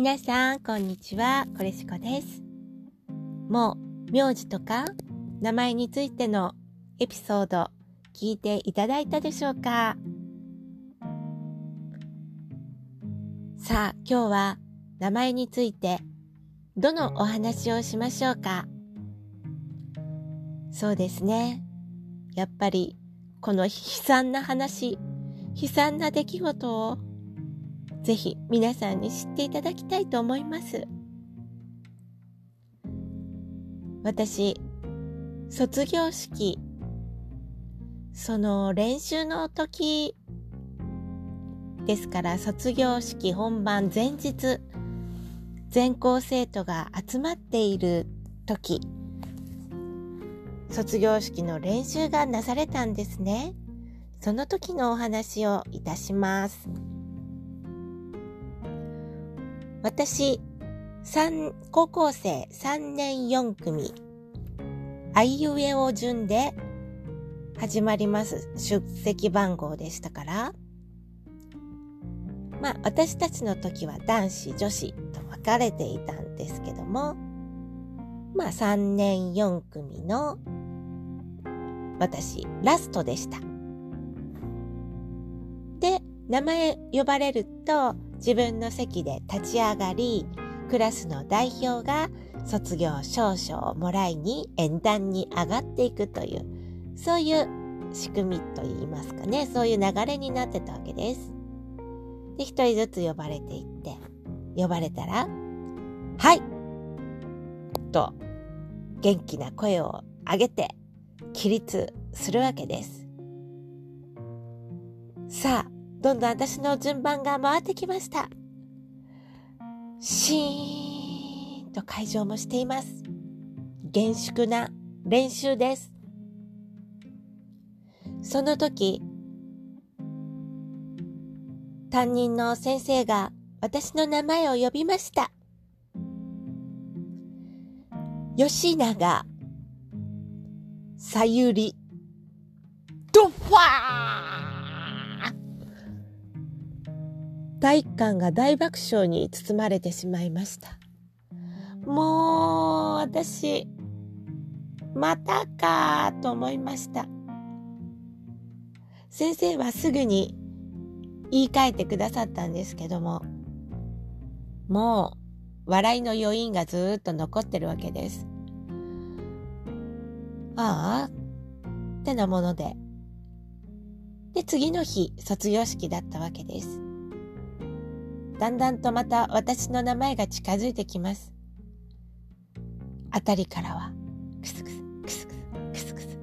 皆さん、こんにちは。これしこです。もう、名字とか、名前についてのエピソード、聞いていただいたでしょうか？さあ、今日は、名前について、どのお話をしましょうか？そうですね。やっぱり、この悲惨な話、悲惨な出来事をぜひ皆さんに知っていただきたいと思います。私、卒業式、その練習の時ですから卒業式本番前日、全校生徒が集まっている時、卒業式の練習がなされたんですね。その時のお話をいたします。私、三高校生3年4組、あいうえお順で始まります。出席番号でしたから、まあ私たちの時は男子女子と分かれていたんですけども、まあ3年4組の私、ラストでした。で、名前呼ばれると自分の席で立ち上がり、クラスの代表が卒業証書をもらいに演壇に上がっていくという、そういう仕組みといいますかね、そういう流れになってたわけです。で、一人ずつ呼ばれていって、呼ばれたら、はいと、元気な声を上げて、起立するわけです。さあ、どんどん私の順番が回ってきました。シーンと会場もしています。厳粛な練習です。その時、担任の先生が私の名前を呼びました。吉永さゆり、ドファー体育館が大爆笑に包まれてしまいました。もう、私、またかと思いました。先生はすぐに言い換えてくださったんですけども、もう、笑いの余韻がずっと残ってるわけです。ああ、ってなもので。で、次の日、卒業式だったわけです。だんだんとまた私の名前が近づいてきます。あたりからは、クスクス、クスクス、クスクス。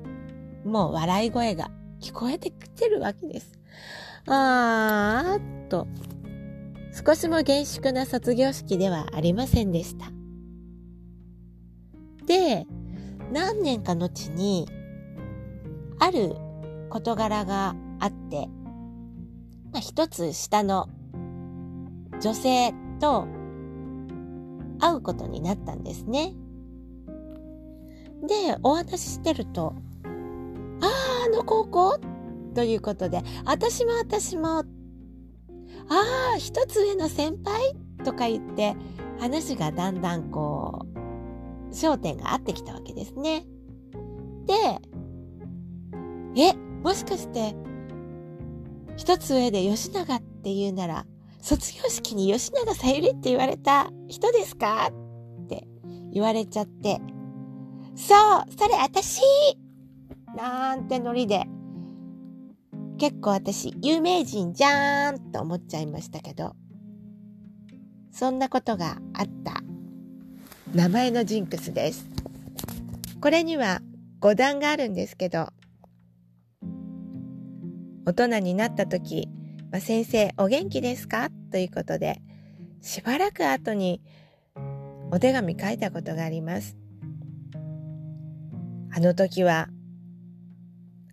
もう笑い声が聞こえてきてるわけです。あーっと、少しも厳粛な卒業式ではありませんでした。で、何年か後に、ある事柄があって、まあ、一つ下の女性と会うことになったんですね。で、お話ししてると、ああ、あの高校？ということで、私も私も、ああ、一つ上の先輩？とか言って、話がだんだんこう、焦点が合ってきたわけですね。で、え、もしかして、一つ上で吉永って言うなら、卒業式に吉永さゆりって言われた人ですか？って言われちゃって、そうそれ私。なんてノリで、結構私有名人じゃーんと思っちゃいましたけど、そんなことがあった。名前のジンクスです。これには5段があるんですけど、大人になった時、まあ、先生お元気ですか？ということで、しばらく後にお手紙書いたことがあります。あの時は、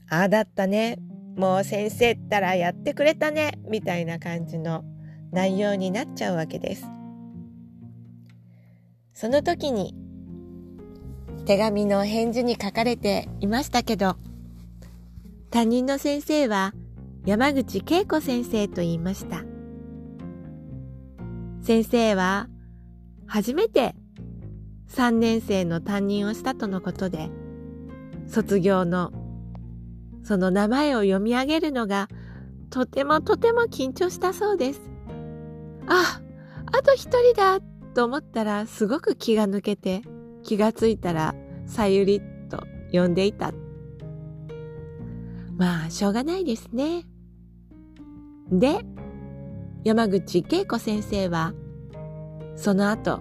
ああだったね。もう先生ったらやってくれたね。みたいな感じの内容になっちゃうわけです。その時に手紙の返事に書かれていましたけど、担任の先生は山口恵子先生と言いました。先生は初めて3年生の担任をしたとのことで、卒業のその名前を読み上げるのがとてもとても緊張したそうです。あ、あと一人だと思ったらすごく気が抜けて気がついたらさゆりと呼んでいた。まあ、しょうがないですね。で、山口恵子先生は、その後、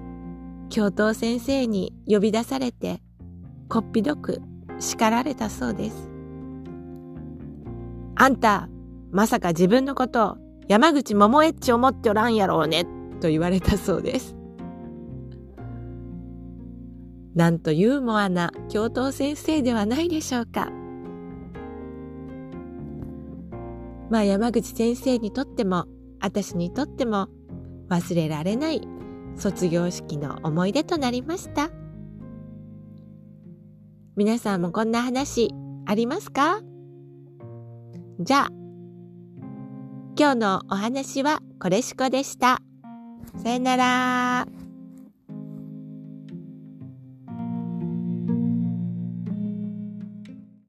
教頭先生に呼び出されて、こっぴどく叱られたそうです。あんた、まさか自分のことを山口桃江っち思っておらんやろうね、と言われたそうです。なんとユーモアな教頭先生ではないでしょうか。まあ山口先生にとっても私にとっても忘れられない卒業式の思い出となりました。皆さんもこんな話ありますか？じゃあ、今日のお話はこれしこでした。さよなら。